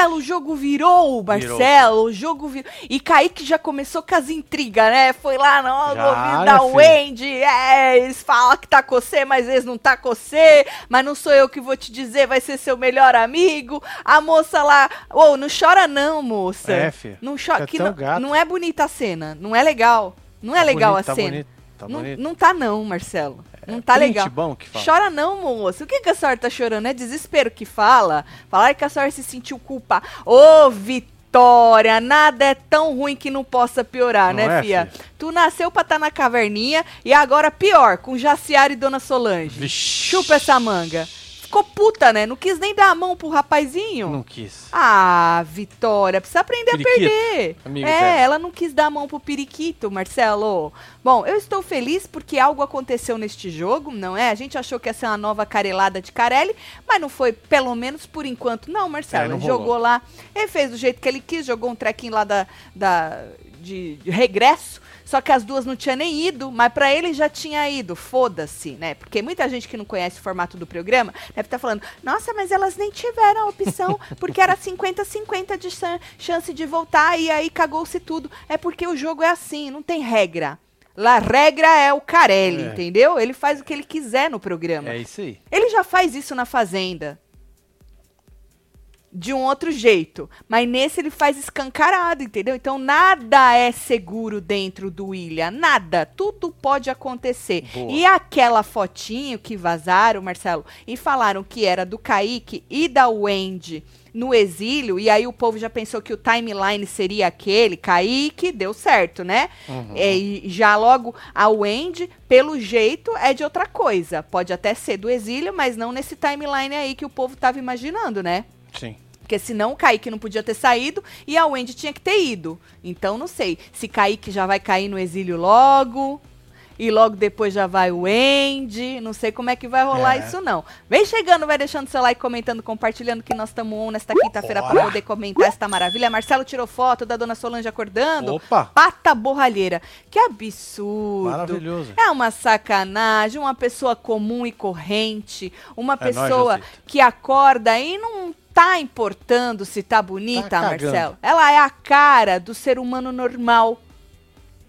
Marcelo, o jogo virou, Marcelo, o jogo virou. E Kaique já começou com as intrigas, né? Foi lá no ouvido da Wendy, é, eles falam que tá com você, mas eles não tá com você, mas não sou eu que vou te dizer, vai ser seu melhor amigo. A moça lá, ô, oh, não chora não, moça. É, filho. Não chora, que não, não é bonita a cena, não é legal. Não é tá legal bonito, a tá cena. Bonito, tá não, não tá não, Marcelo. Não tá legal. bom que fala. Chora não, moço. O que, que a senhora tá chorando? É desespero que fala? Falar que a senhora se sentiu culpa. Ô, Vitória, nada é tão ruim que não possa piorar, não né, é, fia? Filho? Tu nasceu pra estar tá na caverninha e agora pior, com Jaciara e Dona Solange. Vixe. Chupa essa manga ficou puta, né? Não quis nem dar a mão pro rapazinho. Não quis. Ah, Vitória, precisa aprender a perder. Amigo é, ela não quis dar a mão pro periquito, Marcelo. Bom, eu estou feliz porque algo aconteceu neste jogo, não é? A gente achou que ia ser uma nova carelada de Carelli, mas não foi, pelo menos por enquanto. Não, Marcelo, é, não ele jogou lá, ele fez do jeito que ele quis, jogou um trequinho lá da, da de, de regresso só que as duas não tinham nem ido, mas para ele já tinha ido. Foda-se, né? Porque muita gente que não conhece o formato do programa deve estar tá falando: nossa, mas elas nem tiveram a opção, porque era 50-50 de chance de voltar e aí cagou-se tudo. É porque o jogo é assim, não tem regra. A regra é o Carelli, é. entendeu? Ele faz o que ele quiser no programa. É isso aí. Ele já faz isso na Fazenda de um outro jeito. Mas nesse ele faz escancarado, entendeu? Então nada é seguro dentro do William. Nada. Tudo pode acontecer. Boa. E aquela fotinho que vazaram, Marcelo, e falaram que era do Kaique e da Wendy no exílio, e aí o povo já pensou que o timeline seria aquele, Kaique, deu certo, né? Uhum. É, e já logo a Wendy, pelo jeito, é de outra coisa. Pode até ser do exílio, mas não nesse timeline aí que o povo tava imaginando, né? Sim. Porque senão o Kaique não podia ter saído e a Wendy tinha que ter ido. Então não sei se Kaique já vai cair no exílio logo. E logo depois já vai o Wendy. Não sei como é que vai rolar é. isso, não. Vem chegando, vai deixando seu like, comentando, compartilhando que nós estamos on nesta quinta-feira para poder comentar esta maravilha. Marcelo tirou foto da dona Solange acordando. Opa! Pata borralheira. Que absurdo. Maravilhoso. É uma sacanagem. Uma pessoa comum e corrente. Uma é pessoa nóis, que acorda e não tá importando se tá bonita, tá Marcelo. Ela é a cara do ser humano normal.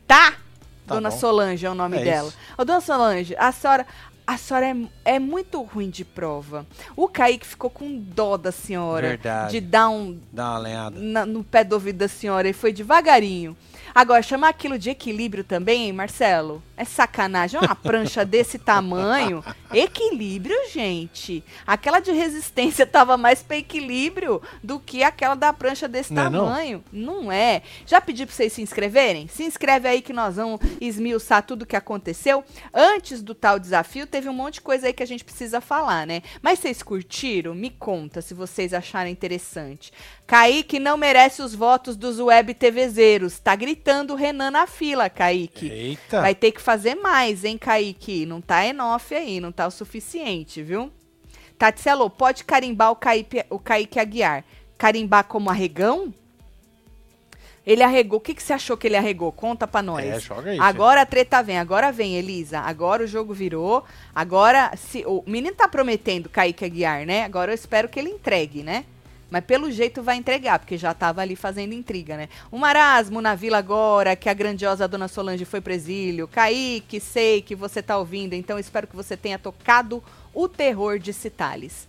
Tá? tá Dona bom. Solange é o nome é dela. Isso. Ô, Dona Solange, a senhora. A senhora é, é, muito ruim de prova. O Kaique ficou com dó da senhora. Verdade. De dar um. Dar uma lenhada. Na, no pé do ouvido da senhora. E foi devagarinho. Agora, chamar aquilo de equilíbrio também, hein, Marcelo? É sacanagem. Uma prancha desse tamanho. Equilíbrio, gente. Aquela de resistência tava mais para equilíbrio do que aquela da prancha desse não tamanho. É não? não? é. Já pedi para vocês se inscreverem? Se inscreve aí que nós vamos esmiuçar tudo o que aconteceu. Antes do tal desafio, teve um monte de coisa aí que a gente precisa falar, né? Mas vocês curtiram? Me conta se vocês acharam interessante. Kaique não merece os votos dos web TVzeiros. Tá gritando o Renan na fila, Kaique. Eita. Vai ter que fazer mais, hein, Kaique? Não tá enough aí, não tá o suficiente, viu? Tatselo, pode carimbar o Kaique, o Kaique Aguiar. Carimbar como arregão? Ele arregou. O que, que você achou que ele arregou? Conta pra nós. É, joga aí. Agora a treta vem, agora vem, Elisa. Agora o jogo virou. Agora, se o menino tá prometendo Kaique Aguiar, né? Agora eu espero que ele entregue, né? Mas pelo jeito vai entregar, porque já estava ali fazendo intriga, né? O marasmo na vila agora, que a grandiosa dona Solange foi pro exílio. Kaique, sei que você tá ouvindo, então espero que você tenha tocado o terror de Citales.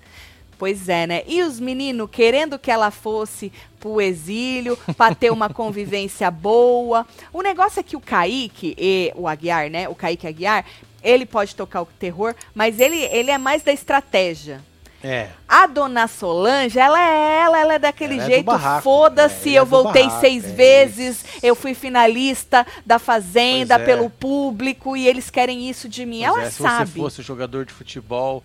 Pois é, né? E os meninos querendo que ela fosse pro exílio, para ter uma convivência boa. O negócio é que o Kaique e o Aguiar, né? O Kaique Aguiar, ele pode tocar o terror, mas ele, ele é mais da estratégia. É. A dona Solange, ela é ela, ela é daquele ela é jeito, é foda-se, é, eu voltei barraco, seis é vezes, eu fui finalista da Fazenda é. pelo público e eles querem isso de mim. Pois ela sabe. Se você fosse jogador de futebol,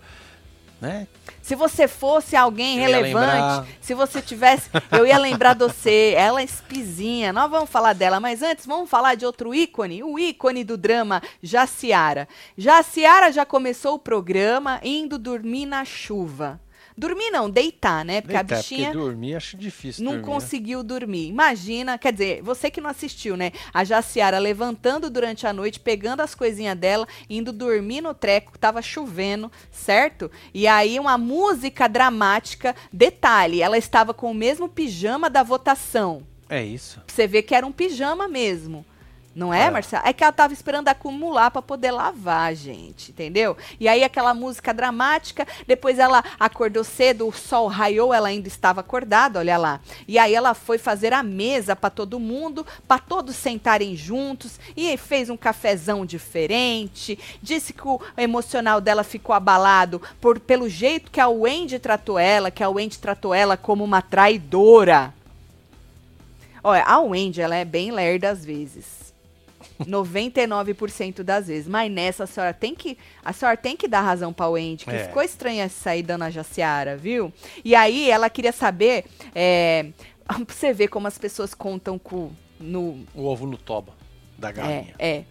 né? Se você fosse alguém eu relevante, se você tivesse, eu ia lembrar de você. Ela é espizinha. Nós vamos falar dela, mas antes vamos falar de outro ícone, o ícone do drama Jaciara. Jaciara já começou o programa indo dormir na chuva. Dormir não, deitar, né? Porque deitar, a bichinha. Porque dormir acho difícil. Não dormir, né? conseguiu né? dormir. Imagina, quer dizer, você que não assistiu, né? A Jaciara levantando durante a noite, pegando as coisinhas dela, indo dormir no treco, tava chovendo, certo? E aí uma música dramática. Detalhe, ela estava com o mesmo pijama da votação. É isso. Você vê que era um pijama mesmo. Não é, é, Marcelo? É que ela tava esperando acumular para poder lavar, gente, entendeu? E aí aquela música dramática, depois ela acordou cedo, o sol raiou, ela ainda estava acordada, olha lá. E aí ela foi fazer a mesa para todo mundo, para todos sentarem juntos, e fez um cafezão diferente. Disse que o emocional dela ficou abalado por pelo jeito que a Wendy tratou ela, que a Wendy tratou ela como uma traidora. Olha, a Wendy, ela é bem lerda às vezes. 99% das vezes. Mas nessa a senhora tem que, a senhora tem que dar razão para o Wendy, que é. ficou estranha essa saída na Jaciara, viu? E aí ela queria saber, é, pra você ver como as pessoas contam com no o ovo no toba da galinha. É, é.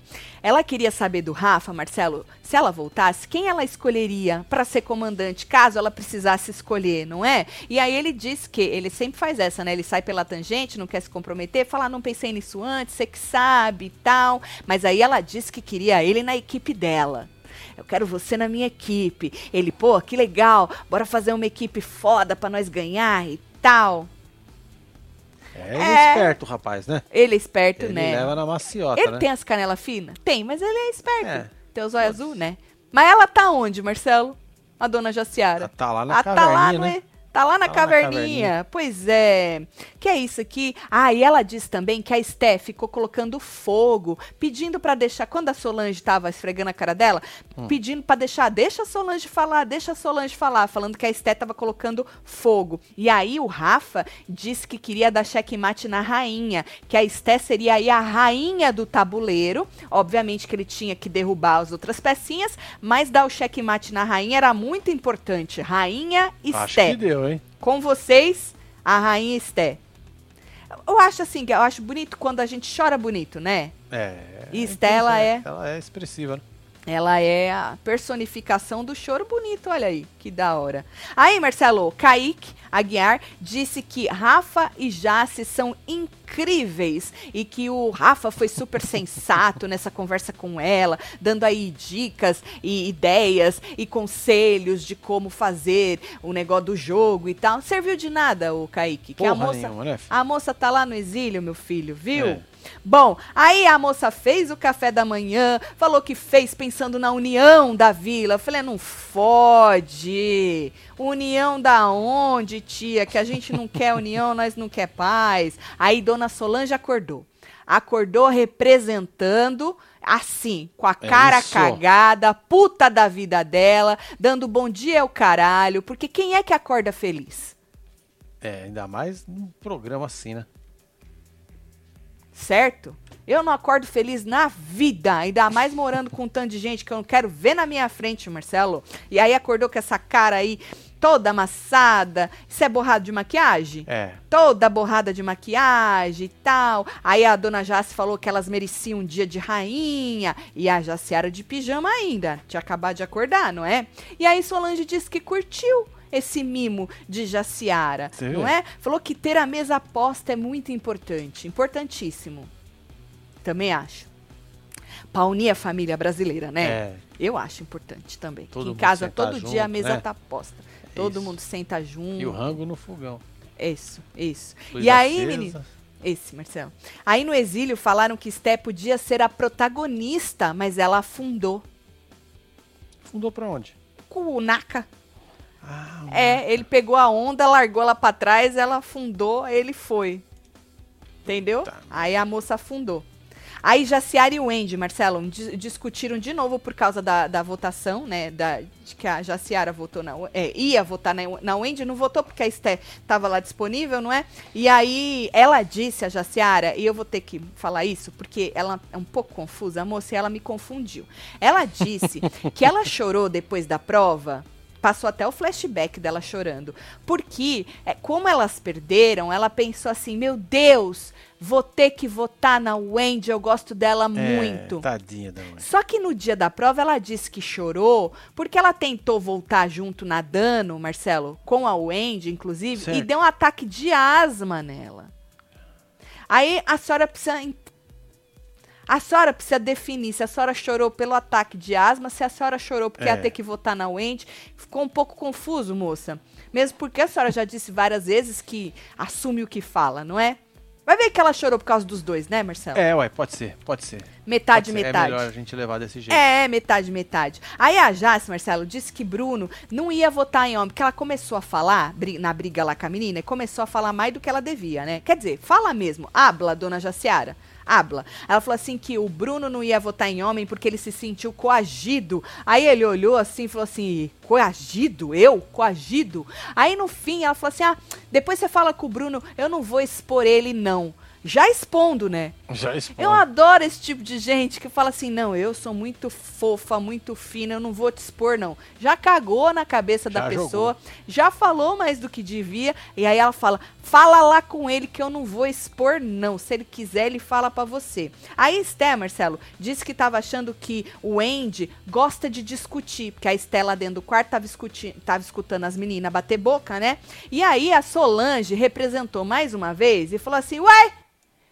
Ela queria saber do Rafa, Marcelo, se ela voltasse, quem ela escolheria para ser comandante, caso ela precisasse escolher, não é? E aí ele diz que ele sempre faz essa, né? Ele sai pela tangente, não quer se comprometer, fala, ah, não pensei nisso antes, você que sabe e tal. Mas aí ela disse que queria ele na equipe dela. Eu quero você na minha equipe. Ele, pô, que legal, bora fazer uma equipe foda para nós ganhar e tal. É, ele é esperto, rapaz, né? Ele é esperto, ele né? Ele leva na maciota, Ele né? tem as canelas finas? Tem, mas ele é esperto. É. Tem os olhos azul, né? Mas ela tá onde, Marcelo? A dona Jaciara. Ela tá lá na ela caverninha, tá lá, né? Tá lá na, tá caverninha. na caverninha. Pois é. Que é isso aqui? Ah, e ela diz também que a Esté ficou colocando fogo, pedindo para deixar. Quando a Solange tava esfregando a cara dela, hum. pedindo para deixar, deixa a Solange falar, deixa a Solange falar, falando que a Esté tava colocando fogo. E aí o Rafa disse que queria dar checkmate na rainha, que a Esté seria aí a rainha do tabuleiro. Obviamente que ele tinha que derrubar as outras pecinhas, mas dar o checkmate na rainha era muito importante. Rainha Esté. Acho que deu, hein? Com vocês, a Rainha Esté. Eu acho assim, eu acho bonito quando a gente chora bonito, né? É. E Esté, ela é. Ela é expressiva, né? Ela é a personificação do choro bonito, olha aí, que da hora. Aí, Marcelo, Kaique Aguiar disse que Rafa e Jace são incríveis e que o Rafa foi super sensato nessa conversa com ela, dando aí dicas e ideias e conselhos de como fazer o negócio do jogo e tal. Serviu de nada o Kaique, que Porra a moça, nenhuma, né, a moça tá lá no exílio, meu filho, viu? É. Bom, aí a moça fez o café da manhã, falou que fez pensando na união da vila. Eu falei, não fode. União da onde, tia? Que a gente não quer união, nós não quer paz. Aí dona Solange acordou. Acordou representando assim, com a é cara é cagada, puta da vida dela, dando bom dia ao caralho, porque quem é que acorda feliz? É, ainda mais num programa assim, né? Certo? Eu não acordo feliz na vida, ainda mais morando com um tanto de gente que eu não quero ver na minha frente, Marcelo. E aí acordou com essa cara aí toda amassada. Isso é borrado de maquiagem? É. Toda borrada de maquiagem e tal. Aí a dona Jace falou que elas mereciam um dia de rainha. E a Jaciara de pijama ainda. Tinha acabado de acordar, não é? E aí Solange disse que curtiu esse mimo de Jaciara, Sim. não é? Falou que ter a mesa posta é muito importante, importantíssimo. Também acho. Pra unir a família brasileira, né? É. Eu acho importante também. Todo em casa, todo junto, dia a mesa né? tá posta. Todo isso. mundo senta junto. E o rango no fogão. Isso, isso. Luz e aí, menino. Esse, Marcelo. Aí no exílio falaram que Sté podia ser a protagonista, mas ela afundou. Fundou pra onde? Com Ah, é, ele pegou a onda, largou ela para trás, ela afundou, ele foi. Entendeu? Tá. Aí a moça afundou. Aí Jaciara e o Wendy, Marcelo, discutiram de novo por causa da, da votação, né? Da, de que a Jaciara votou na. É, ia votar na, na Wendy, não votou porque a Esté estava lá disponível, não é? E aí ela disse a Jaciara, e eu vou ter que falar isso, porque ela é um pouco confusa, a moça, e ela me confundiu. Ela disse que ela chorou depois da prova passou até o flashback dela chorando. Porque, é, como elas perderam, ela pensou assim: meu Deus, vou ter que votar na Wendy, eu gosto dela é, muito. Tadinha da Wendy. Só que no dia da prova ela disse que chorou porque ela tentou voltar junto nadando, Marcelo, com a Wendy, inclusive, certo. e deu um ataque de asma nela. Aí a senhora precisa a senhora precisa definir se a senhora chorou pelo ataque de asma, se a senhora chorou porque é. ia ter que votar na Wendy. Ficou um pouco confuso, moça. Mesmo porque a senhora já disse várias vezes que assume o que fala, não é? Vai ver que ela chorou por causa dos dois, né, Marcelo? É, ué, pode ser, pode ser. Metade, ser. metade. É melhor a gente levar desse jeito. É, metade, metade. Aí a Jace, Marcelo, disse que Bruno não ia votar em homem, porque ela começou a falar, na briga lá com a menina, e começou a falar mais do que ela devia, né? Quer dizer, fala mesmo. Habla, dona Jaciara habla. Ela falou assim que o Bruno não ia votar em homem porque ele se sentiu coagido. Aí ele olhou assim e falou assim: coagido? Eu? Coagido? Aí no fim ela falou assim: ah, depois você fala com o Bruno, eu não vou expor ele, não já expondo, né? Já expondo. Eu adoro esse tipo de gente que fala assim: não, eu sou muito fofa, muito fina, eu não vou te expor, não. Já cagou na cabeça já da pessoa, jogou. já falou mais do que devia, e aí ela fala: fala lá com ele que eu não vou expor, não. Se ele quiser, ele fala para você. Aí Esté, Marcelo, disse que tava achando que o Andy gosta de discutir, porque a Esté lá dentro do quarto tava, tava escutando as meninas bater boca, né? E aí a Solange representou mais uma vez e falou assim: uai!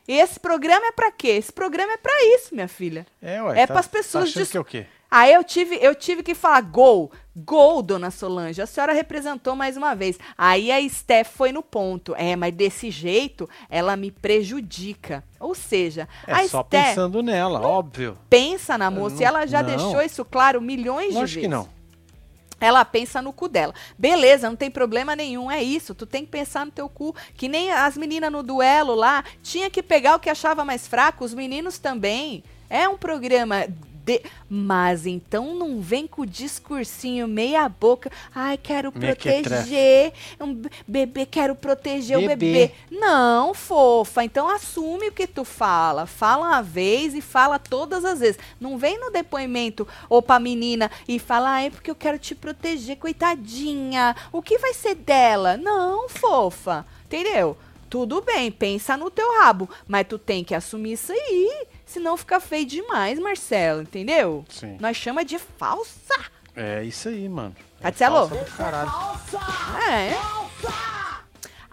E esse programa é para quê? Esse programa é para isso, minha filha. É, ué. É tá, para as pessoas. Tá que é o quê? Aí eu tive, eu tive que falar gol, gol, dona Solange. A senhora representou mais uma vez. Aí a Steph foi no ponto. É, mas desse jeito ela me prejudica. Ou seja, é a só Steph pensando nela, óbvio. Pensa na moça não, e ela já não. deixou isso claro milhões Lógico de vezes. que não. Ela pensa no cu dela. Beleza, não tem problema nenhum, é isso. Tu tem que pensar no teu cu. Que nem as meninas no duelo lá, tinha que pegar o que achava mais fraco, os meninos também. É um programa de... Mas então não vem com o discursinho meia boca. Ai, quero proteger. Um bebê, quero proteger bebê. o bebê. Não, fofa. Então assume o que tu fala. Fala uma vez e fala todas as vezes. Não vem no depoimento ou pra menina e fala, ai, porque eu quero te proteger, coitadinha. O que vai ser dela? Não, fofa. Entendeu? Tudo bem, pensa no teu rabo, mas tu tem que assumir isso aí. Senão fica feio demais, Marcelo, entendeu? Sim. Nós chama de falsa. É isso aí, mano. Marcelo? É falsa É. Falsa!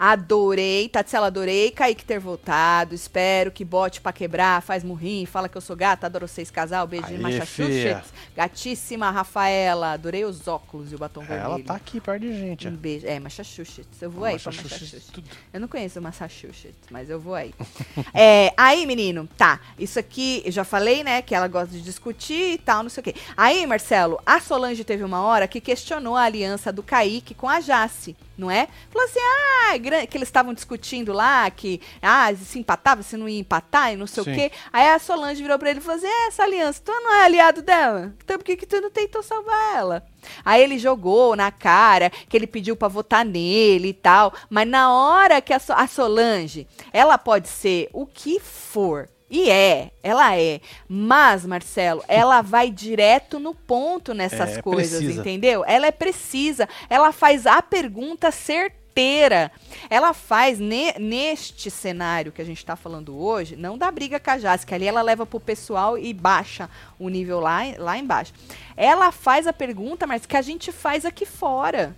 Adorei, Tatsela, adorei. Kaique ter voltado. Espero que bote pra quebrar, faz murrim, fala que eu sou gata, adoro vocês casal. Beijinho, Massachusetts. Gatíssima, Rafaela. Adorei os óculos e o batom vermelho. Ela tá aqui perto de gente. Um beijo. É, Massachusetts. Eu vou aí pra Massachusetts. Tudo. Eu não conheço Massachusetts, mas eu vou aí. é, aí, menino, tá. Isso aqui, eu já falei, né, que ela gosta de discutir e tal, não sei o quê. Aí, Marcelo, a Solange teve uma hora que questionou a aliança do Kaique com a Jace não é? Falou assim, ah, que eles estavam discutindo lá, que ah, se empatava, se não ia empatar e não sei Sim. o quê. Aí a Solange virou pra ele e falou assim, é, essa aliança, tu não é aliado dela? Então por que, que tu não tentou salvar ela? Aí ele jogou na cara que ele pediu para votar nele e tal. Mas na hora que a, a Solange, ela pode ser o que for, e é, ela é. Mas, Marcelo, ela vai direto no ponto nessas é, coisas, precisa. entendeu? Ela é precisa. Ela faz a pergunta certeira. Ela faz ne, neste cenário que a gente está falando hoje, não da briga com a Jazz, que ali ela leva pro pessoal e baixa o nível lá, lá embaixo. Ela faz a pergunta, mas que a gente faz aqui fora.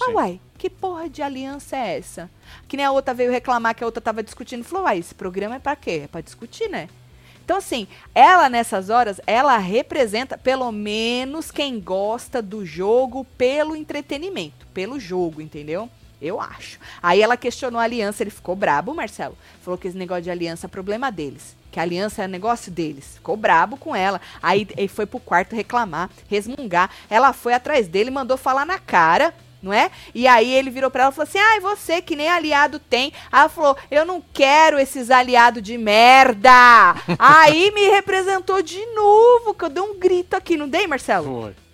Ah, uai, que porra de aliança é essa? Que nem a outra veio reclamar que a outra tava discutindo. Falou, uai, esse programa é para quê? É pra discutir, né? Então, assim, ela nessas horas, ela representa pelo menos quem gosta do jogo pelo entretenimento, pelo jogo, entendeu? Eu acho. Aí ela questionou a aliança, ele ficou brabo, Marcelo. Falou que esse negócio de aliança é problema deles. Que a aliança é negócio deles. Ficou brabo com ela. Aí ele foi pro quarto reclamar, resmungar. Ela foi atrás dele, mandou falar na cara não é? E aí ele virou para ela e falou assim: ai, ah, você que nem aliado tem. Ela falou: eu não quero esses aliados de merda. aí me representou de novo, que eu dei um grito aqui, não dei, Marcelo? Foi.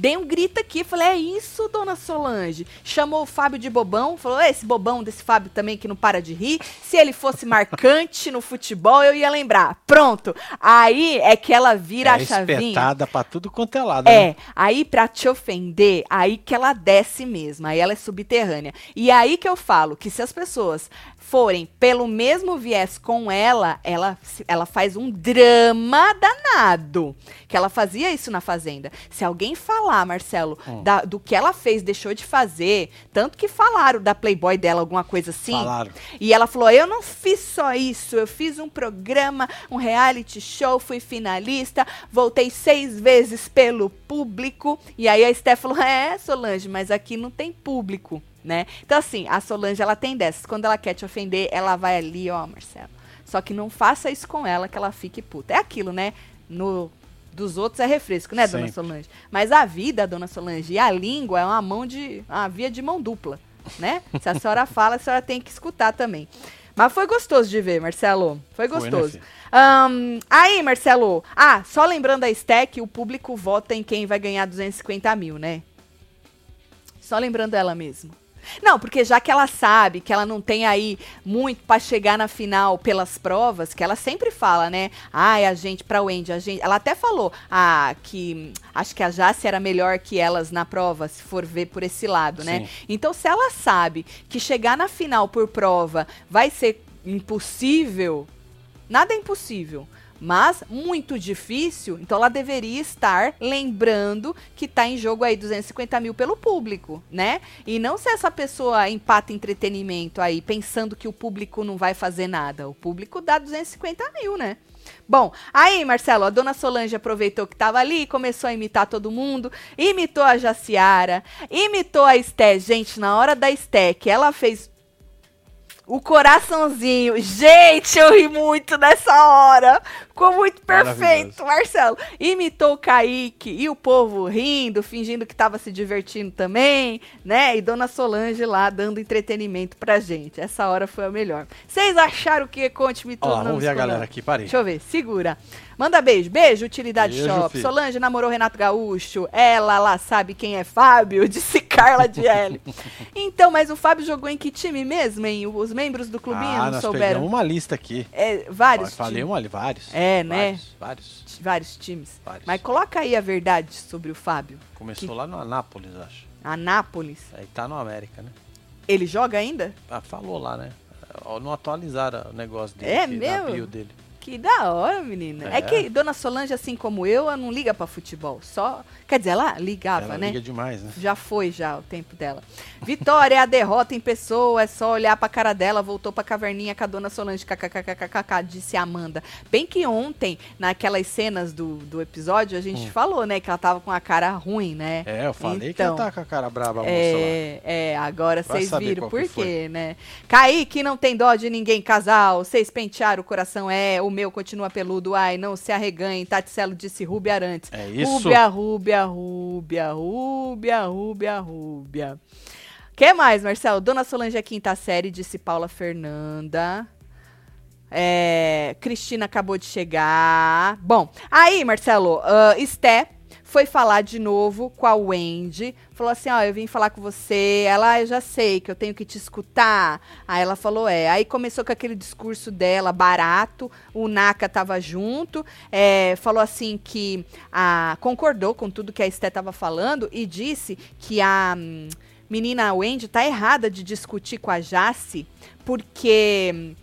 Dei um grito aqui, falei, é isso, dona Solange. Chamou o Fábio de bobão, falou, esse bobão desse Fábio também que não para de rir. Se ele fosse marcante no futebol, eu ia lembrar. Pronto. Aí é que ela vira é a chavinha. espetada pra tudo quanto é lado. É, né? aí pra te ofender, aí que ela desce mesmo, aí ela é subterrânea. E aí que eu falo que se as pessoas forem pelo mesmo viés com ela, ela, ela faz um drama danado. Que ela fazia isso na Fazenda. Se alguém falar, Marcelo, hum. da, do que ela fez, deixou de fazer, tanto que falaram da Playboy dela, alguma coisa assim. Falaram. E ela falou: eu não fiz só isso, eu fiz um programa, um reality show, fui finalista, voltei seis vezes pelo público. E aí a Steph falou: é, Solange, mas aqui não tem público né? Então, assim, a Solange, ela tem dessas. Quando ela quer te ofender, ela vai ali, ó, Marcelo. Só que não faça isso com ela, que ela fique puta. É aquilo, né? No dos outros é refresco, né, Sempre. dona Solange? Mas a vida, dona Solange, e a língua é uma mão de. uma via de mão dupla, né? Se a senhora fala, a senhora tem que escutar também. Mas foi gostoso de ver, Marcelo. Foi gostoso. Foi, né, um, aí, Marcelo. Ah, só lembrando a Stack, o público vota em quem vai ganhar 250 mil, né? Só lembrando ela mesmo. Não, porque já que ela sabe que ela não tem aí muito para chegar na final pelas provas, que ela sempre fala, né? Ai, a gente para o Wendy, a gente, ela até falou, ah, que acho que a Jace era melhor que elas na prova, se for ver por esse lado, né? Sim. Então, se ela sabe que chegar na final por prova vai ser impossível, nada é impossível mas muito difícil, então ela deveria estar lembrando que está em jogo aí 250 mil pelo público, né? E não se essa pessoa empata entretenimento aí, pensando que o público não vai fazer nada. O público dá 250 mil, né? Bom, aí, Marcelo, a dona Solange aproveitou que estava ali, começou a imitar todo mundo, imitou a Jaciara, imitou a Esté. Gente, na hora da Esté, que ela fez o coraçãozinho. Gente, eu ri muito nessa hora. Ficou muito perfeito, Marcelo. Imitou o Kaique e o povo rindo, fingindo que tava se divertindo também, né? E Dona Solange lá dando entretenimento pra gente. Essa hora foi a melhor. Vocês acharam o que? Conte-me tudo. Ó, vamos ver a galera aqui, parei. Deixa eu ver, segura. Manda beijo. Beijo, Utilidade beijo, Shop. Filho. Solange namorou Renato Gaúcho. Ela lá sabe quem é Fábio, disse Carla de L. então, mas o Fábio jogou em que time mesmo, hein? Os membros do clubinho ah, não nós souberam? uma lista aqui. É, vários. Falei uma, vários. É, né? Vários, vários. Vários times. Vários. Mas coloca aí a verdade sobre o Fábio. Começou que... lá no Anápolis, acho. Anápolis? Aí tá no América, né? Ele joga ainda? Ah, falou lá, né? Não atualizaram o negócio dele. É mesmo? dele. Que da hora, menina. É. é. que Dona Solange, assim como eu, ela não liga para futebol. Só. Quer dizer, ela ligava, ela né? Liga demais, né? Já foi já o tempo dela. Vitória é a derrota em pessoa, é só olhar pra cara dela, voltou pra caverninha com a Dona Solange, kkkkkk, disse Amanda. Bem que ontem, naquelas cenas do, do episódio, a gente hum. falou, né, que ela tava com a cara ruim, né? É, eu falei então, que ela tá com a cara braba, a moça é, lá. É, agora vocês viram por quê, né? Kaique não tem dó de ninguém, casal. Vocês pentearam o coração, é. O o meu continua peludo, ai, não se arreganhe. Taticelo disse Rúbia Arantes. É isso. Rúbia, Rúbia, Rúbia, Rúbia, Rúbia, Rúbia. que mais, Marcelo? Dona Solange é quinta série, disse Paula Fernanda. É, Cristina acabou de chegar. Bom, aí, Marcelo, uh, Esté foi falar de novo com a Wendy, falou assim, ó, oh, eu vim falar com você, ela, ah, eu já sei que eu tenho que te escutar, aí ela falou, é, aí começou com aquele discurso dela, barato, o Naka tava junto, é, falou assim que, a, concordou com tudo que a Esté tava falando e disse que a hum, menina Wendy tá errada de discutir com a Jace, porque... Hum,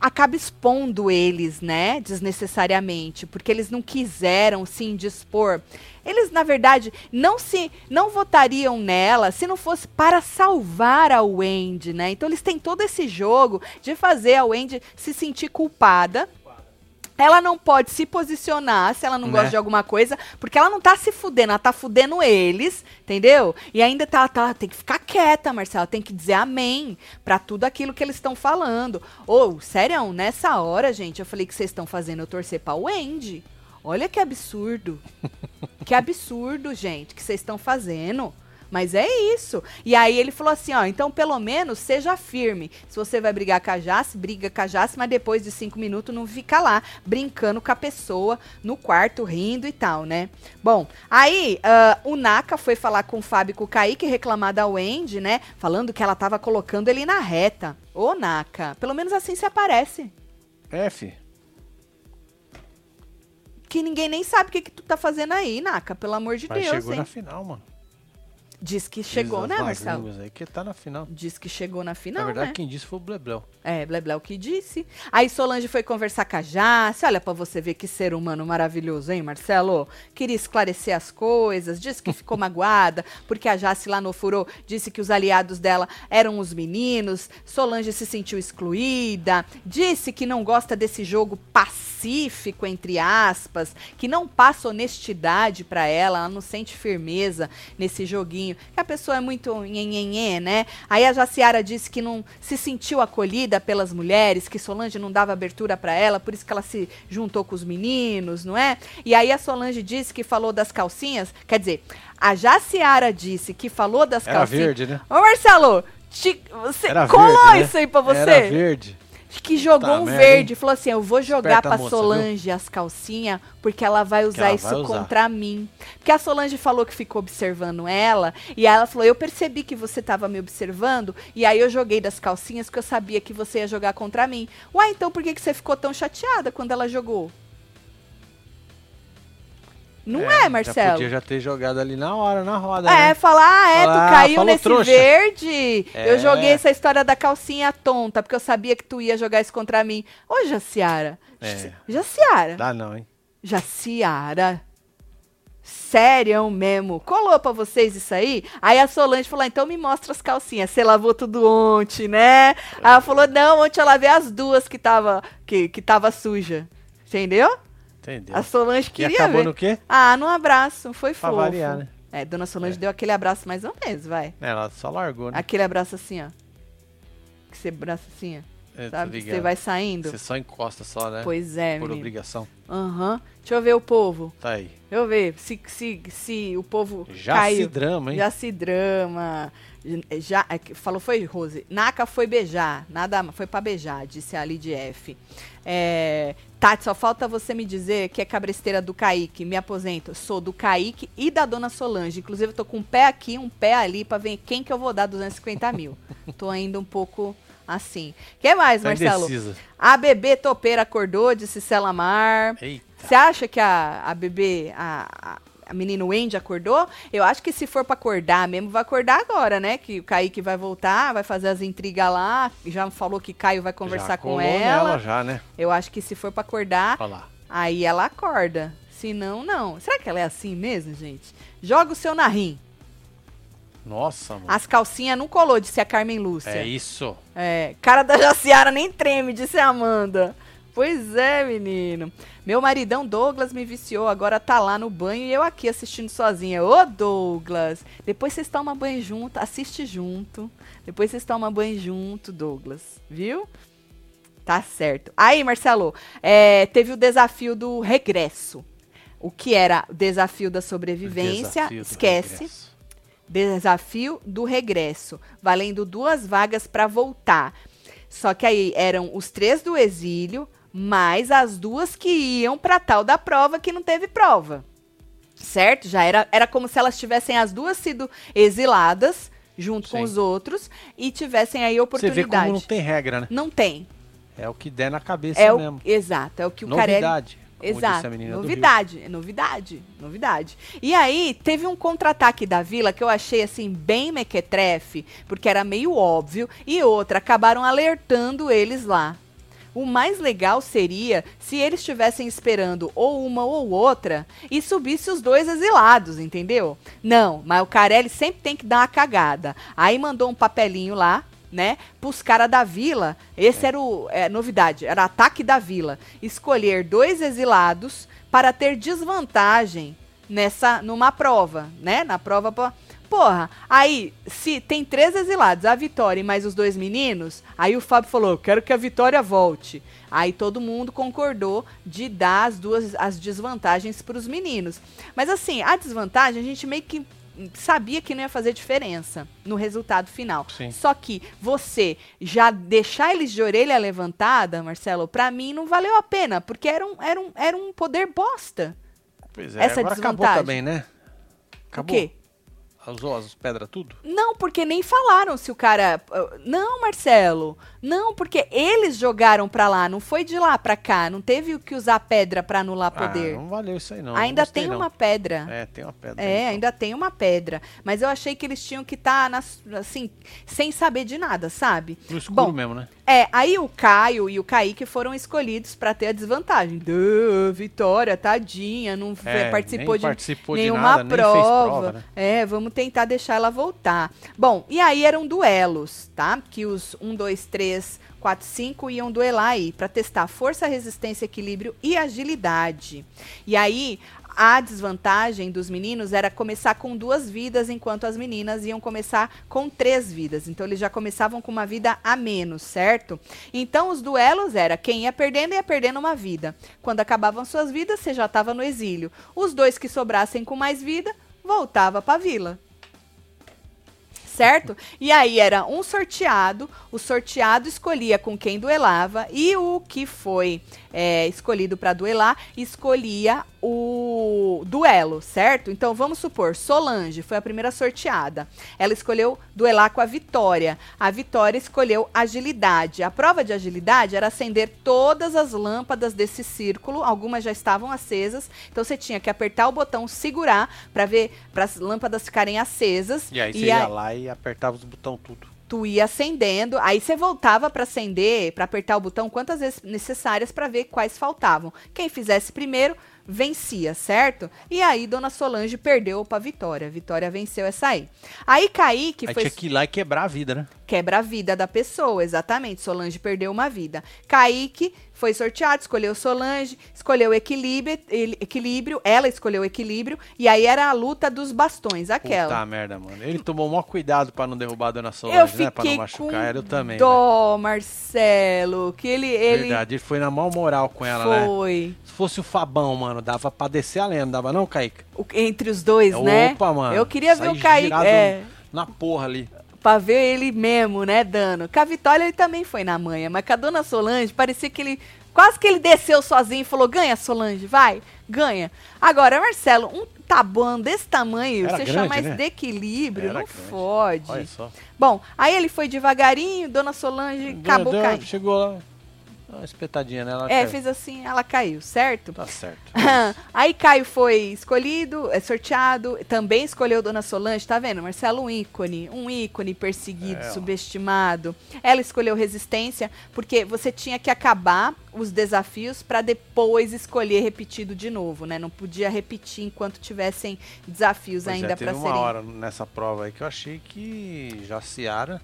acaba expondo eles, né, desnecessariamente, porque eles não quiseram se indispor. Eles, na verdade, não se não votariam nela se não fosse para salvar a Wendy, né? Então eles têm todo esse jogo de fazer a Wendy se sentir culpada ela não pode se posicionar se ela não né? gosta de alguma coisa, porque ela não tá se fudendo, ela tá fudendo eles, entendeu? E ainda tá, tá tem que ficar quieta, Marcela, tem que dizer amém para tudo aquilo que eles estão falando. Ou, oh, sério, nessa hora, gente, eu falei que vocês estão fazendo eu torcer pra Wendy. Olha que absurdo. que absurdo, gente, que vocês estão fazendo. Mas é isso. E aí ele falou assim, ó, então pelo menos seja firme. Se você vai brigar com a Jace, briga com a Jace, mas depois de cinco minutos não fica lá brincando com a pessoa no quarto, rindo e tal, né? Bom, aí uh, o Naka foi falar com o Fábio e com o Kaique, reclamar da Wendy, né? Falando que ela tava colocando ele na reta. Ô, Naka, pelo menos assim se aparece. F. Que ninguém nem sabe o que, que tu tá fazendo aí, Naka, pelo amor de Mas Deus. chegou hein? na final, mano. Diz que chegou, né, Marcelo? Aí que tá na final. Diz que chegou na final, Na verdade, né? quem disse foi o Blebleu. É, Blebleu que disse. Aí Solange foi conversar com a Jace. Olha para você ver que ser humano maravilhoso, hein, Marcelo? Queria esclarecer as coisas. Disse que ficou magoada porque a Jace lá no furô disse que os aliados dela eram os meninos. Solange se sentiu excluída. Disse que não gosta desse jogo pacífico, entre aspas, que não passa honestidade para ela. Ela não sente firmeza nesse joguinho que a pessoa é muito nhenhenhê, né? Aí a Jaciara disse que não se sentiu acolhida pelas mulheres, que Solange não dava abertura para ela, por isso que ela se juntou com os meninos, não é? E aí a Solange disse que falou das calcinhas, quer dizer, a Jaciara disse que falou das Era calcinhas. verde, né? Ô Marcelo, te, você Era colou verde, né? isso aí pra você? Era verde que jogou tá, um verde, hein? falou assim: eu vou jogar Esperta pra moça, Solange viu? as calcinhas, porque ela vai usar ela isso vai usar. contra mim. Porque a Solange falou que ficou observando ela, e ela falou: eu percebi que você tava me observando, e aí eu joguei das calcinhas porque eu sabia que você ia jogar contra mim. Ué, então por que, que você ficou tão chateada quando ela jogou? Não é, é, Marcelo? Já podia já ter jogado ali na hora, na roda. É, né? falar, ah, é, falar, tu caiu nesse trouxa. verde. É. Eu joguei essa história da calcinha tonta, porque eu sabia que tu ia jogar isso contra mim. Ô, Jaciara. É. Jaciara. Dá não, hein? Jaciara. Sério mesmo. Colou pra vocês isso aí? Aí a Solange falou: ah, então me mostra as calcinhas. Você lavou tudo ontem, né? Aí ela falou: não, ontem eu lavei as duas que tava, que, que tava suja. Entendeu? Entendeu. A Solange queria e acabou ver. no quê? Ah, num abraço. Foi pra fofo. variar, né? É, Dona Solange é. deu aquele abraço mais ou menos, vai. É, ela só largou, né? Aquele abraço assim, ó. Que você abraça assim, ó. É, sabe? Você vai saindo. Você só encosta só, né? Pois é, Por menino. obrigação. Aham. Uhum. Deixa eu ver o povo. Tá aí. Deixa eu ver se, se, se o povo Já caiu. se drama, hein? Já se drama. Já, é falou, foi Rose. Naka foi beijar. Nada, foi para beijar, disse a Lid F. É, Tati, só falta você me dizer que é cabresteira do Kaique. Me aposento. Sou do Kaique e da dona Solange. Inclusive, eu tô com um pé aqui, um pé ali, pra ver quem que eu vou dar 250 mil. tô ainda um pouco assim. que mais, tá Marcelo? Indecisa. A bebê topeira acordou, disse Selamar. Você acha que a, a bebê, a, a menina Wendy acordou? Eu acho que se for para acordar mesmo, vai acordar agora, né? Que o Kaique vai voltar, vai fazer as intrigas lá. Já falou que Caio vai conversar com ela. já, né? Eu acho que se for para acordar, aí ela acorda. Se não, não. Será que ela é assim mesmo, gente? Joga o seu narrim. Nossa, mano. As calcinhas não colou, disse a Carmen Lúcia. É isso. É. Cara da Jaciara nem treme, disse a Amanda. Pois é, menino. Meu maridão Douglas me viciou, agora tá lá no banho e eu aqui assistindo sozinha. Ô, Douglas! Depois vocês tomam banho junto, assiste junto. Depois vocês tomam banho junto, Douglas. Viu? Tá certo. Aí, Marcelo, é, teve o desafio do regresso. O que era o desafio da sobrevivência? Desafio Esquece. Regresso. Desafio do regresso, valendo duas vagas para voltar. Só que aí eram os três do exílio, mais as duas que iam para tal da prova que não teve prova. Certo? Já era, era como se elas tivessem as duas sido exiladas junto Sim. com os outros e tivessem aí oportunidade. Você vê como não tem regra, né? Não tem. É o que der na cabeça é mesmo. O, exato, é o que o Novidade. Carelli... Exato. Novidade, novidade, novidade. E aí, teve um contra-ataque da Vila que eu achei assim bem mequetrefe, porque era meio óbvio, e outra, acabaram alertando eles lá. O mais legal seria se eles estivessem esperando ou uma ou outra e subisse os dois exilados, entendeu? Não, mas o Carelli sempre tem que dar uma cagada. Aí mandou um papelinho lá, né, pros caras da vila. Esse era o é, novidade, era ataque da vila. Escolher dois exilados para ter desvantagem nessa numa prova, né? Na prova pra, Porra, aí, se tem três exilados, a Vitória e mais os dois meninos, aí o Fábio falou: quero que a Vitória volte. Aí todo mundo concordou de dar as duas as desvantagens para os meninos. Mas assim, a desvantagem a gente meio que sabia que não ia fazer diferença no resultado final. Sim. Só que você já deixar eles de orelha levantada, Marcelo, para mim não valeu a pena, porque era um, era um, era um poder bosta. Pois é, essa agora desvantagem. acabou também, né? Acabou. O quê? As pedras tudo? Não, porque nem falaram se o cara. Não, Marcelo. Não, porque eles jogaram pra lá, não foi de lá pra cá. Não teve que usar pedra pra anular ah, poder. Ah, não valeu isso aí, não. Ainda não tem não. uma pedra. É, tem uma pedra. É, aí, então. ainda tem uma pedra. Mas eu achei que eles tinham que estar, tá assim, sem saber de nada, sabe? No escuro Bom, mesmo, né? É, aí o Caio e o Kaique foram escolhidos para ter a desvantagem. Duh, Vitória, tadinha, não é, participou, de, participou nenhuma de nada, prova. prova né? É, vamos tentar deixar ela voltar. Bom, e aí eram duelos, tá? Que os 1, 2, 3, 4, 5 iam duelar aí para testar força, resistência, equilíbrio e agilidade. E aí a desvantagem dos meninos era começar com duas vidas, enquanto as meninas iam começar com três vidas. Então eles já começavam com uma vida a menos, certo? Então os duelos era quem ia perdendo ia perdendo uma vida. Quando acabavam suas vidas, você já estava no exílio. Os dois que sobrassem com mais vida voltava para a vila certo? E aí era um sorteado, o sorteado escolhia com quem duelava e o que foi é, escolhido para duelar escolhia o duelo, certo? Então vamos supor, Solange foi a primeira sorteada. Ela escolheu duelar com a Vitória. A Vitória escolheu agilidade. A prova de agilidade era acender todas as lâmpadas desse círculo. Algumas já estavam acesas, então você tinha que apertar o botão segurar para ver para as lâmpadas ficarem acesas. E aí você ia lá e apertava os botões tudo tu ia acendendo, aí você voltava para acender, para apertar o botão quantas vezes necessárias para ver quais faltavam. Quem fizesse primeiro vencia, certo? E aí Dona Solange perdeu para Vitória. Vitória venceu essa aí. Aí Kaique aí foi tinha que ir lá e quebrar a vida, né? Quebra a vida da pessoa, exatamente. Solange perdeu uma vida. Kaique foi sorteado, escolheu Solange, escolheu equilíbrio, equilíbrio, ela escolheu equilíbrio, e aí era a luta dos bastões, aquela. Puta merda, mano. Ele tomou o maior cuidado para não derrubar a dona Solange, eu fiquei né? Pra não machucar ela, eu também. Dó, né? Marcelo, que ele, ele... Verdade, ele foi na maior moral com ela, foi. né? Foi. Se fosse o Fabão, mano, dava pra descer a lenda, dava não, Kaique? O, entre os dois, Opa, né? Opa, mano. Eu queria ver o Kaique, é... Na porra ali pra ver ele mesmo, né, dando. Com a Vitória ele também foi na manha, mas com a dona Solange parecia que ele Quase que ele desceu sozinho e falou: ganha, Solange, vai, ganha. Agora, Marcelo, um tabuão desse tamanho, Era você grande, chama né? de equilíbrio, Era não grande. fode. Olha só. Bom, aí ele foi devagarinho, Dona Solange acabou caindo. Chegou lá, uma espetadinha nela. É, caiu. fez assim, ela caiu, certo? Tá certo. Aí Caio foi escolhido, é sorteado, também escolheu Dona Solange, tá vendo? Marcelo, um ícone, um ícone perseguido, é, subestimado. Ela escolheu resistência, porque você tinha que acabar os desafios para depois escolher repetido de novo, né? Não podia repetir enquanto tivessem desafios pois ainda é, para serem. uma hora nessa prova aí que eu achei que Jaciara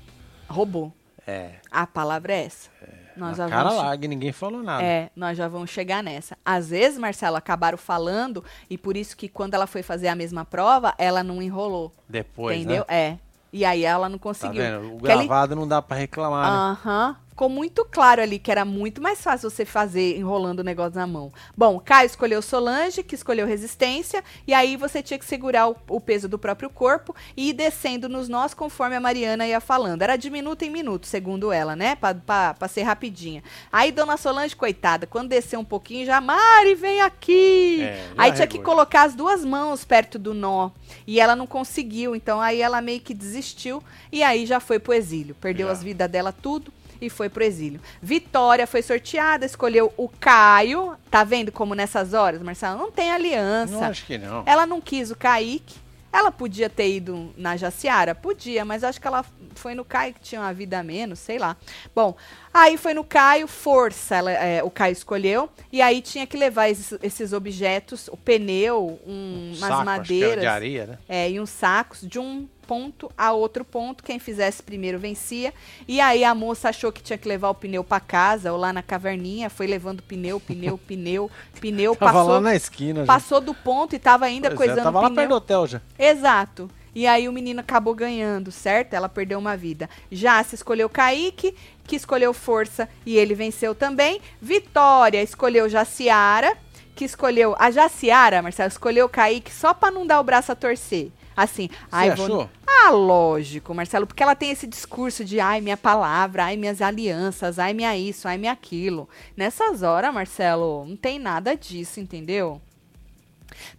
roubou. É. A palavra é essa. É. Nós já cara vamos... larga ninguém falou nada. É, nós já vamos chegar nessa. Às vezes, Marcelo, acabaram falando e por isso que quando ela foi fazer a mesma prova, ela não enrolou. Depois, Entendeu? Né? É. E aí ela não conseguiu. Tá vendo? O gravado Kelly... não dá para reclamar, né? Aham. Né? Ficou muito claro ali que era muito mais fácil você fazer enrolando o negócio na mão. Bom, Caio escolheu Solange, que escolheu resistência, e aí você tinha que segurar o, o peso do próprio corpo e ir descendo nos nós conforme a Mariana ia falando. Era de minuto em minuto, segundo ela, né? Pra, pra, pra ser rapidinha. Aí Dona Solange, coitada, quando desceu um pouquinho, já, Mari, vem aqui! É, aí tinha que colocar as duas mãos perto do nó. E ela não conseguiu, então aí ela meio que desistiu e aí já foi pro exílio. Perdeu já. as vidas dela tudo e foi pro exílio. Vitória foi sorteada, escolheu o Caio. Tá vendo como nessas horas, Marcelo? Não tem aliança. Não, acho que não. Ela não quis o Kaique. Ela podia ter ido na Jaciara? Podia, mas acho que ela foi no Caio que tinha uma vida a menos, sei lá. Bom, aí foi no Caio, força, ela, é, o Caio escolheu. E aí tinha que levar esses, esses objetos, o pneu, um, um umas saco, madeiras. de areia, né? É, e uns sacos de um ponto a outro ponto. Quem fizesse primeiro vencia. E aí a moça achou que tinha que levar o pneu para casa ou lá na caverninha, foi levando pneu, pneu, pneu, pneu, tava passou lá na esquina. Passou já. do ponto e tava ainda pois é, coisando é, tava pneu. lá perto do hotel já. Exato. E aí o menino acabou ganhando, certo? Ela perdeu uma vida. Já se escolheu Kaique, que escolheu Força e ele venceu também. Vitória escolheu Jaciara, que escolheu a Jaciara, Marcelo, escolheu Kaique só para não dar o braço a torcer. Assim, Você ai, achou? vou... Ah, lógico, Marcelo, porque ela tem esse discurso de ai, minha palavra, ai, minhas alianças, ai, minha isso, ai, minha aquilo. Nessas horas, Marcelo, não tem nada disso, entendeu?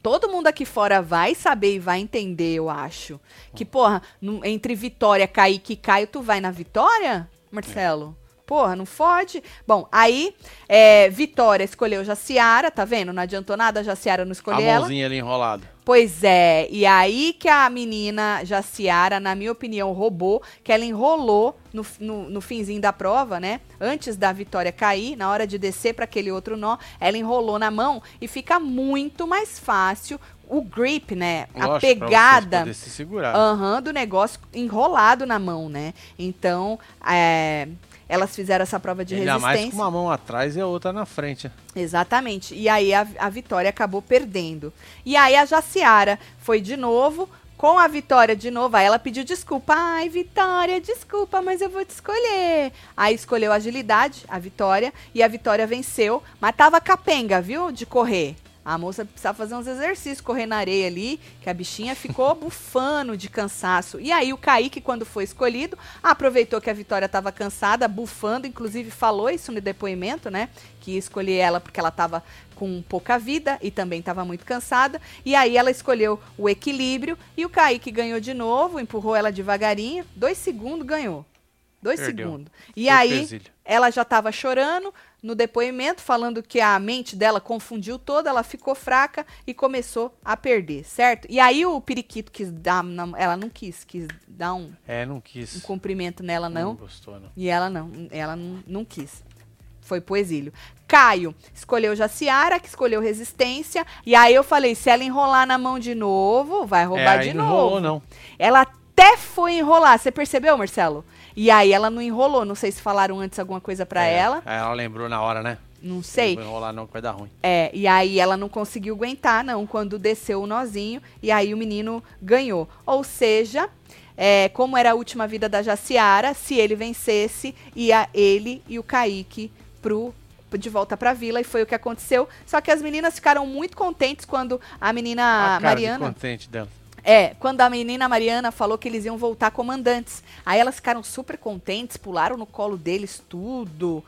Todo mundo aqui fora vai saber e vai entender, eu acho. Que, porra, no- entre Vitória, Kaique e Caio, tu vai na Vitória, Marcelo? Porra, não fode. Bom, aí, é, Vitória escolheu Jaciara, tá vendo? Não adiantou nada, a Jaciara não A escolheu ela. mãozinha ali enrolada. Pois é, e aí que a menina Jaciara, na minha opinião, roubou, que ela enrolou no, no, no finzinho da prova, né? Antes da Vitória cair, na hora de descer para aquele outro nó, ela enrolou na mão e fica muito mais fácil o grip, né? a Lógico, pra pegada se segurar. aham, do negócio enrolado na mão, né? Então, é, elas fizeram essa prova de Ainda mais resistência. com uma mão atrás e a outra na frente. Exatamente. E aí a, a Vitória acabou perdendo. E aí a Jaciara foi de novo. Com a Vitória de novo, aí ela pediu desculpa. Ai, Vitória, desculpa, mas eu vou te escolher. Aí escolheu a agilidade, a Vitória, e a Vitória venceu. Mas tava capenga, viu? De correr. A moça precisava fazer uns exercícios, correr na areia ali, que a bichinha ficou bufando de cansaço. E aí o Kaique, quando foi escolhido, aproveitou que a Vitória estava cansada, bufando, inclusive falou isso no depoimento, né? Que ia escolher ela porque ela estava com pouca vida e também estava muito cansada. E aí ela escolheu o equilíbrio e o Kaique ganhou de novo, empurrou ela devagarinho, dois segundos ganhou. Dois Perdeu. segundos. E Foi aí ela já estava chorando no depoimento, falando que a mente dela confundiu toda, ela ficou fraca e começou a perder, certo? E aí o periquito quis dar, ela não quis, quis dar um, É, não quis. um cumprimento nela, Não não. gostou, não. E ela não, ela não, não quis. Foi pro exílio. Caio escolheu Jaciara, que escolheu resistência. E aí eu falei, se ela enrolar na mão de novo, vai roubar é, de novo. não rolou, não. Ela até foi enrolar, você percebeu, Marcelo? E aí ela não enrolou, não sei se falaram antes alguma coisa pra É, ela, Aí ela lembrou na hora, né? não sei. Não vou enrolar não, que vai dar ruim. É, e aí ela não conseguiu aguentar, não, quando desceu o nozinho, e aí o menino ganhou. Ou seja, é, como era a última vida da Jaciara, se ele vencesse, ia ele e o Kaique pro de volta pra vila e foi o que aconteceu. Só que as meninas ficaram muito contentes quando a menina a Mariana contente dela. É, quando a menina Mariana falou que eles iam voltar comandantes. Aí elas ficaram super contentes, pularam no colo deles tudo.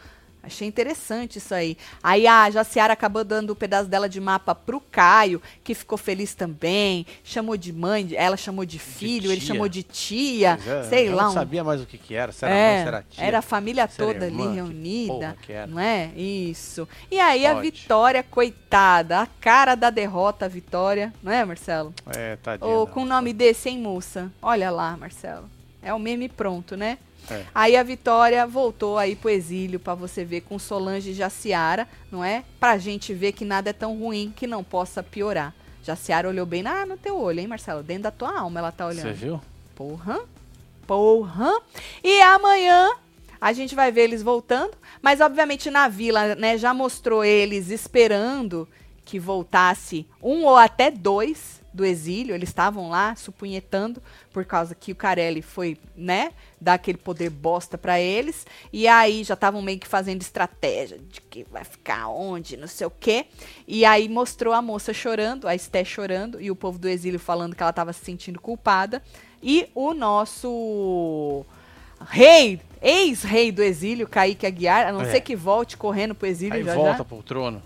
Achei interessante isso aí. Aí a Jaciara acabou dando o pedaço dela de mapa pro Caio, que ficou feliz também. Chamou de mãe, ela chamou de filho, ele tia. chamou de tia, é, sei eu lá. não um- sabia mais o que que era, se era é, mãe, se era tia. era a família toda irmã, ali que reunida, que era. não é? Isso. E aí a Pode. Vitória, coitada, a cara da derrota, a Vitória, não é, Marcelo? É, tadinha. Ou da- com o nome desse, hein, moça? Olha lá, Marcelo. É o meme pronto, né? É. Aí a Vitória voltou aí pro exílio pra você ver com Solange e Jaciara, não é? Pra gente ver que nada é tão ruim que não possa piorar. Jaciara olhou bem na, no teu olho, hein, Marcelo? Dentro da tua alma ela tá Você olhando. viu? Porra. Porra. E amanhã a gente vai ver eles voltando. Mas, obviamente, na vila, né, já mostrou eles esperando que voltasse um ou até dois do exílio. Eles estavam lá supunhetando por causa que o Carelli foi, né, dar aquele poder bosta pra eles. E aí já estavam meio que fazendo estratégia de que vai ficar onde, não sei o quê. E aí mostrou a moça chorando, a Esté chorando, e o povo do exílio falando que ela estava se sentindo culpada. E o nosso rei, ex-rei do exílio, Kaique Aguiar, a não É. ser que volte correndo pro exílio Aí já volta já. pro trono.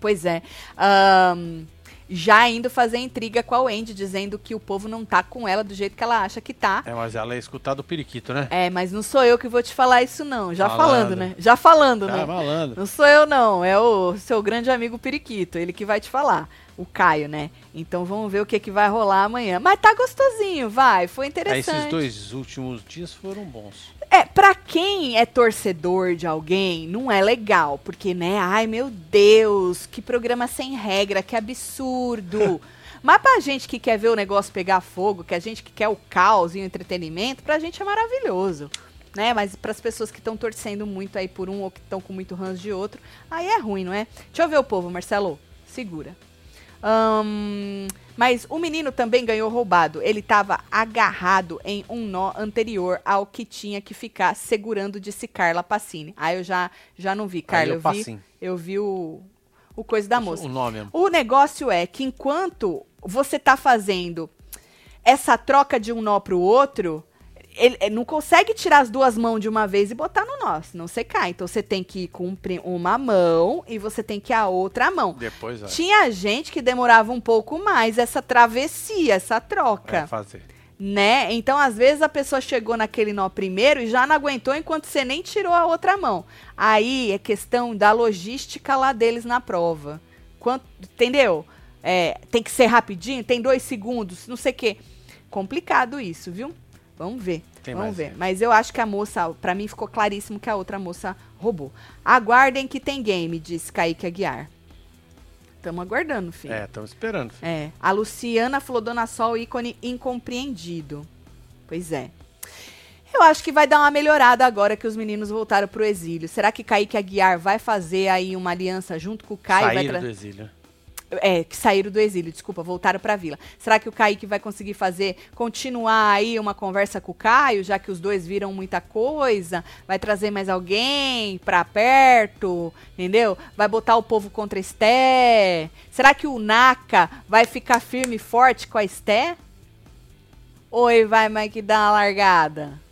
Pois é. Ahn, já indo fazer intriga com a Wendy, dizendo que o povo não tá com ela do jeito que ela acha que tá. É, mas ela é escutar do periquito, né? É, mas não sou eu que vou te falar isso, não. Já falando, né? Já falando, Tá né? malandro. Não sou eu, não. É o seu grande amigo Periquito. Ele que vai te falar. O Caio, né? Então vamos ver o que, que vai rolar amanhã. Mas tá gostosinho, vai. Foi interessante. esses dois últimos dias foram bons. É, pra quem é torcedor de alguém, não é legal. Porque, né? Ai, meu Deus, que programa sem regra, que absurdo. Mas pra gente que quer ver o negócio pegar fogo, que a gente que quer o caos e o entretenimento, pra gente é maravilhoso. Né? Mas para as pessoas que estão torcendo muito aí por um ou que estão com muito ranço de outro, aí é ruim, não é? Deixa eu ver o povo, Marcelo. Segura. Ahn, mas o menino também ganhou roubado. Ele estava agarrado em um nó anterior ao que tinha que ficar segurando, disse Carla Passini. Aí eu já, já não vi, Carla. Aí Eu eu vi, eu vi o, o coisa da moça. O nome. O negócio é que enquanto você tá fazendo essa troca de um nó pro outro, ele, ele, não consegue tirar as duas mãos de uma vez e botar no nó, senão você cai. Então você tem que ir com uma mão e você tem que ir a outra mão. Depois, é. Tinha gente que demorava um pouco mais essa travessia, essa troca. É fazer. Né? Então, às vezes, a pessoa chegou naquele nó primeiro e já não aguentou enquanto você nem tirou a outra mão. Aí é questão da logística lá deles na prova. Quanto, entendeu? É, tem que ser rapidinho, tem dois segundos, não sei o quê. Complicado isso, viu? Vamos ver. Vamos ver. Mas eu acho que a moça, para mim ficou claríssimo que a outra moça roubou. Aguardem que tem game, disse Kaique Aguiar. Estamos aguardando, filho. É, estamos esperando. Filho. É. A Luciana falou Dona Sol, ícone incompreendido. Pois é. Eu acho que vai dar uma melhorada agora que os meninos voltaram pro exílio. Será que Kaique Aguiar vai fazer aí uma aliança junto com o Caio? Saíram vai do exílio. É, que saíram do exílio, desculpa, voltaram para a vila. Será que o Kaique vai conseguir fazer, continuar aí uma conversa com o Caio, já que os dois viram muita coisa? Vai trazer mais alguém pra perto, entendeu? Vai botar o povo contra a Esté? Será que o Naka vai ficar firme e forte com a Esté? Oi, vai Mike dar uma largada?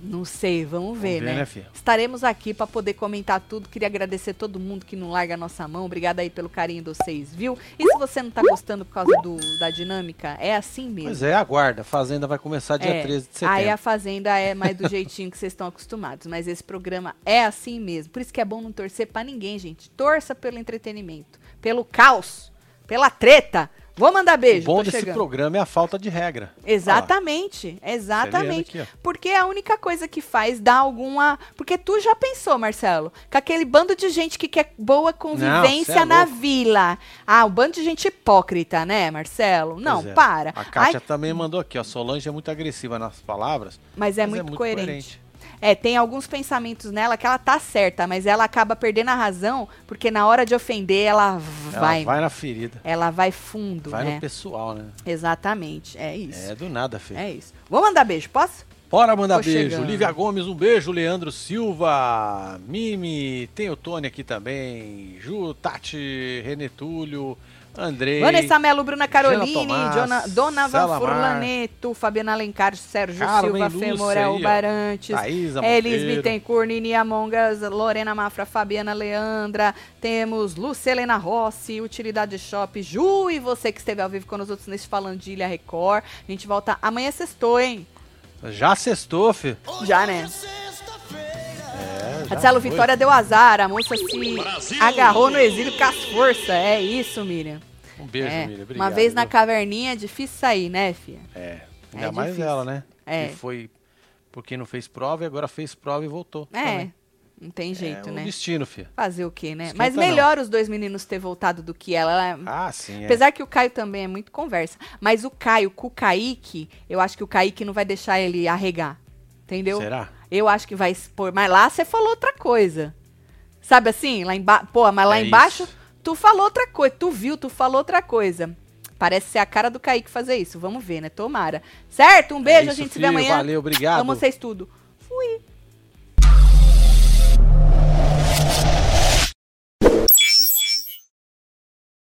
Não sei, vamos ver, vamos ver né? né Estaremos aqui para poder comentar tudo. Queria agradecer todo mundo que não larga a nossa mão. Obrigada aí pelo carinho de vocês, viu? E se você não tá gostando por causa do, da dinâmica, é assim mesmo. Pois é, aguarda. A Fazenda vai começar dia é, 13 de setembro. Aí a Fazenda é mais do jeitinho que vocês estão acostumados. Mas esse programa é assim mesmo. Por isso que é bom não torcer para ninguém, gente. Torça pelo entretenimento, pelo caos, pela treta. Vou mandar beijo. O bom desse chegando. programa é a falta de regra. Exatamente, exatamente. Aqui, porque é a única coisa que faz dar alguma. Porque tu já pensou, Marcelo, com aquele bando de gente que quer boa convivência Não, é na vila. Ah, um bando de gente hipócrita, né, Marcelo? Não, é. para. A Kátia Ai... também mandou aqui, ó. Solange é muito agressiva nas palavras. Mas é, mas muito, é muito coerente. coerente. É, tem alguns pensamentos nela que ela tá certa, mas ela acaba perdendo a razão, porque na hora de ofender ela vai. Ela vai na ferida. Ela vai fundo, vai né? no pessoal, né? Exatamente, é isso. É do nada, Fê. É isso. Vou mandar beijo, posso? Bora mandar Tô beijo. Chegando. Lívia Gomes, um beijo. Leandro Silva, Mimi, tem o Tony aqui também. Ju, Tati, Renetúlio. Andrei. Vanessa Melo, Bruna Caroline, Dona, Dona Van Furlaneto, Fabiana Alencar, Sérgio Carmen Silva, Femorel Barantes, Elis Bittencourt, Nini Amongas, Lorena Mafra, Fabiana Leandra, temos Lucelena Rossi, Utilidade Shop, Ju e você que esteve ao vivo com nós outros nesse Falando de Ilha Record. A gente volta amanhã sextou, hein? Já sextou, fi. Já, né? É, Marcelo Vitória deu azar, a moça se Brasil. agarrou no exílio com as forças. É isso, Miriam. Um beijo, é. Miriam. Obrigado, Uma vez na caverninha é difícil sair, né, filha? É. Ainda é mais difícil. ela, né? É. Que foi porque não fez prova e agora fez prova e voltou. É. Também. Não tem jeito, é né? destino, filha. Fazer o quê, né? Esquenta Mas melhor não. os dois meninos ter voltado do que ela. Ah, sim. É. Apesar que o Caio também é muito conversa. Mas o Caio com o Kaique, eu acho que o Kaique não vai deixar ele arregar. Entendeu? Será? Eu acho que vai expor. Mas lá você falou outra coisa. Sabe assim? Lá embaixo. Pô, mas lá é embaixo isso. tu falou outra coisa. Tu viu, tu falou outra coisa. Parece ser a cara do Kaique fazer isso. Vamos ver, né? Tomara. Certo? Um beijo, é isso, a gente filho, se vê amanhã. Valeu, obrigado. Amo vocês tudo. Fui.